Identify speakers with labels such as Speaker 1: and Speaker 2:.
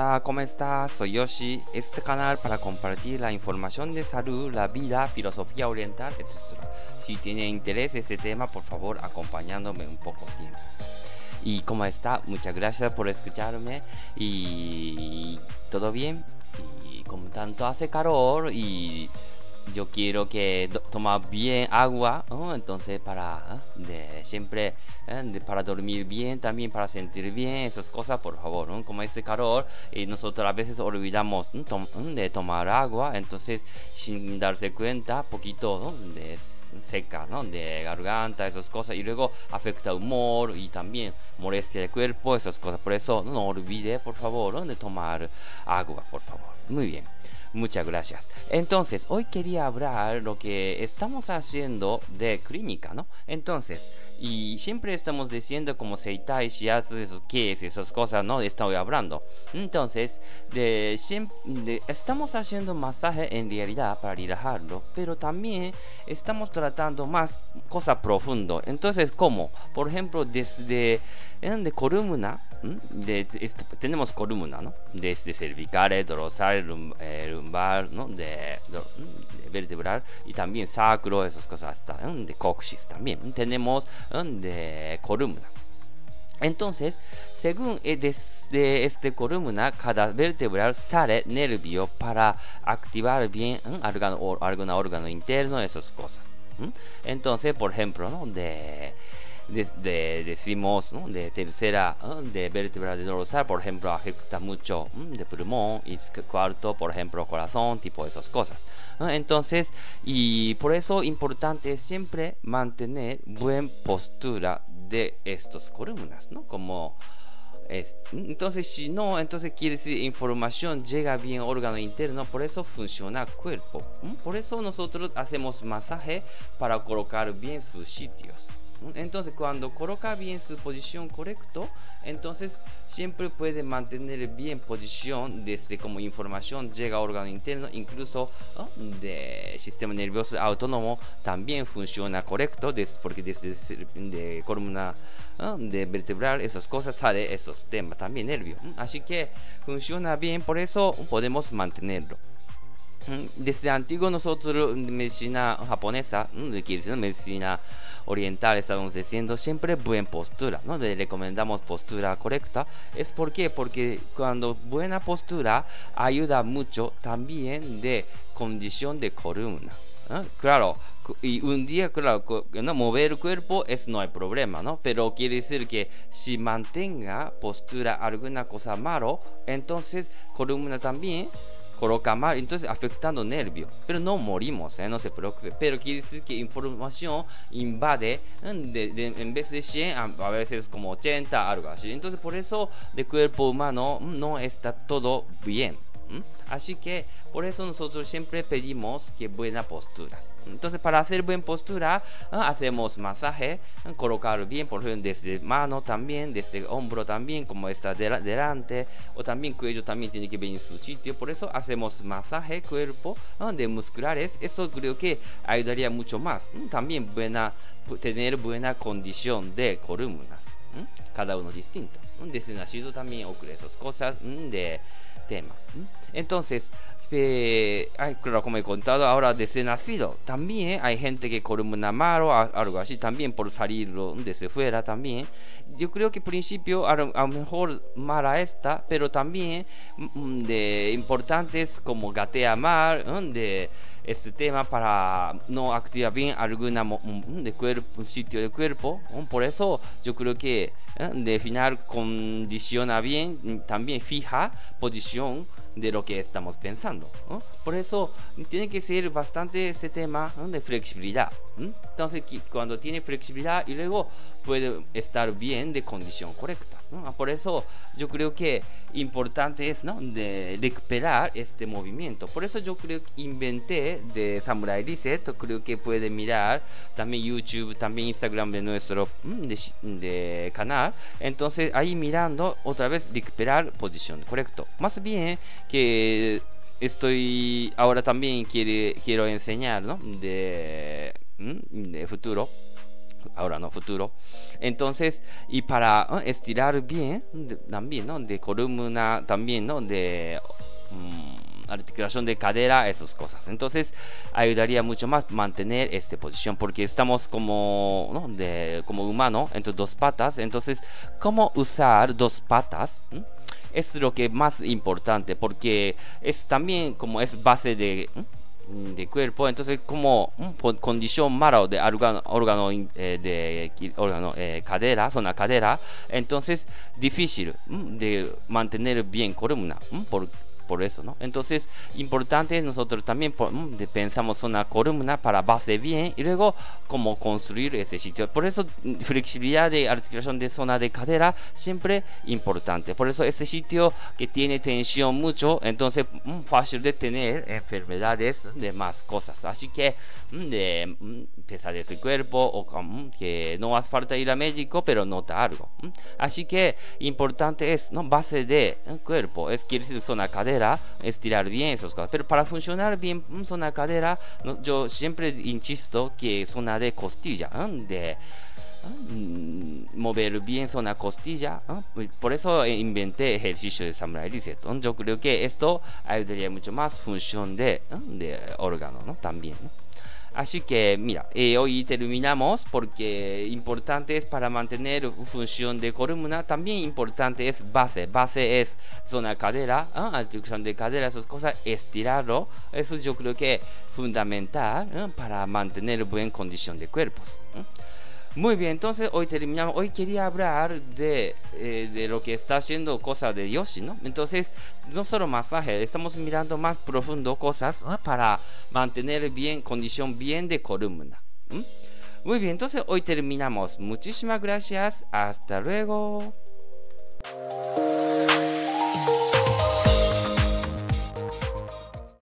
Speaker 1: Hola, ¿cómo estás? Soy Yoshi. Este canal para compartir la información de salud, la vida, filosofía oriental, etc. Si tiene interés este tema, por favor, acompañándome un poco tiempo. ¿Y cómo está? Muchas gracias por escucharme. Y todo bien. Y como tanto hace calor y yo quiero que toma bien agua, entonces para de, siempre ¿eh? para dormir bien, también para sentir bien, esas cosas, por favor, como este calor y nosotros a veces olvidamos de tomar agua, entonces sin darse cuenta, poquito de seca, ¿no? de garganta, esas cosas, y luego afecta humor y también molestia el cuerpo, esas cosas, por eso no olvide, por favor, de tomar agua, por favor. Muy bien. Muchas gracias. Entonces, hoy quería hablar lo que estamos haciendo de clínica, ¿no? Entonces, y siempre estamos diciendo como Seitai, Shiatsu, esos qué es, esas cosas, ¿no? Estoy hablando. Entonces, de, de, estamos haciendo masaje en realidad para relajarlo, pero también estamos tratando más cosa profundo. Entonces, ¿cómo? Por ejemplo, desde de columna, de, tenemos columna, ¿no? Desde cervical, dorsal, lumbar. De, vertebral y también sacro, esas cosas hasta de coxis también. Tenemos de columna. Entonces, según desde este columna, cada vertebral sale nervio para activar bien algún órgano interno, esas cosas. Entonces, por ejemplo, ¿no? de de, decimos de tercera de vértebra de dorsal por ejemplo afecta mucho de pulmón y cuarto por ejemplo corazón tipo esas cosas entonces y por eso importante es siempre mantener buena postura de estas columnas no como entonces, si no, entonces quiere decir información llega bien órgano interno, por eso funciona cuerpo. Por eso nosotros hacemos masaje para colocar bien sus sitios. Entonces, cuando coloca bien su posición correcto, entonces siempre puede mantener bien posición desde como información llega al órgano interno, incluso de sistema nervioso autónomo también funciona correcto, porque desde de columna de vertebral esas cosas sale esos temas también nervio. Así que funciona bien, por eso podemos mantenerlo. Desde antiguo nosotros, medicina japonesa, quiere medicina oriental, estamos diciendo siempre buena postura, ¿no? Le recomendamos postura correcta. ¿Es por qué? Porque cuando buena postura ayuda mucho también de condición de columna. Claro, y un día, claro, ¿no? mover el cuerpo es no hay problema, ¿no? Pero quiere decir que si mantenga postura alguna cosa malo, entonces columna también coloca mal, entonces afectando nervio. Pero no morimos, ¿eh? no se preocupe. Pero quiere decir que información invade de, en vez de 100, a, veces como 80, algo así. Entonces por eso de cuerpo humano no está todo bien. Así que por eso nosotros siempre pedimos que buena postura. Entonces para hacer buena postura ah, hacemos masaje, ah, colocar bien, por ejemplo desde mano también, desde hombro también, como está delante, o también cuello también tiene que venir en su sitio. Por eso hacemos masaje cuerpo ah, de musculares. Eso creo que ayudaría mucho más. También buena, tener buena condición de columnas. Cada uno distinto. Desde nacido también ocurre esas cosas de tema. Entonces, eh, claro, como he contado ahora desde nacido, también hay gente que columna malo, algo así, también por salir desde fuera también. Yo creo que principio a lo, mejor mala esta, pero también mm, de importantes como gatea mal, de este tema para no activar bien alguna de cuerpo, sitio de cuerpo. Por eso yo creo que ¿eh? de final condiciona bien, también fija posición de lo que estamos pensando. Por eso tiene que ser bastante ese tema de flexibilidad. Entonces, cuando tiene flexibilidad y luego puede estar bien de condición correcta. Por eso yo creo que importante es ¿no? recuperar este movimiento. Por eso yo creo que inventé de Samurai Reset. Creo que puede mirar también YouTube, también Instagram de nuestro de, canal. Entonces ahí mirando otra vez recuperar posición correcto. Más bien que estoy ahora también quiere, quiero enseñar ¿no? de, de futuro ahora no futuro. Entonces, y para estirar bien, también, ¿no? De columna, también, ¿no? De... Mm, articulación de cadera, esas cosas. Entonces ayudaría mucho más mantener esta posición porque estamos como, ¿no? de, como humano, entre dos patas. Entonces, ¿cómo usar dos patas? Es lo que más importante porque es también como es base de de cuerpo, entonces como condición mala de órgano, órgano eh, de órgano, eh, cadera, zona cadera, entonces difícil de mantener bien columna, por, por eso, ¿no? Entonces, importante nosotros también mm, pensamos una columna para base bien y luego cómo construir ese sitio. Por eso, mm, flexibilidad de articulación de zona de cadera siempre importante. Por eso, ese sitio que tiene tensión mucho, entonces mm, fácil de tener enfermedades de más cosas. Así que, de pesadez del cuerpo o que no hace falta ir al médico, pero nota algo. Así que, importante es, ¿no? Base de cuerpo, es quiere decir zona cadera estirar bien esas cosas. Pero para funcionar bien zona cadera, yo siempre insisto que zona de costilla, de mm, mover bien zona costilla. Por eso inventé ejercicio de Samurai Reset. Yo creo que esto ayudaría mucho más función de, de órgano ¿no? también. Así que mira, eh, hoy terminamos porque importante es para mantener función de columna, también importante es base, base es zona cadera, ¿eh? de cadera, esas cosas, estirarlo, eso yo creo que es fundamental para mantener buena condición de cuerpos. Muy bien, entonces hoy terminamos. Hoy quería hablar de, eh, de lo que está haciendo cosas de Yoshi, ¿no? Entonces, no solo masaje, estamos mirando más profundo cosas para mantener bien, condición bien de columna. Muy bien, entonces hoy terminamos. Muchísimas gracias. Hasta luego.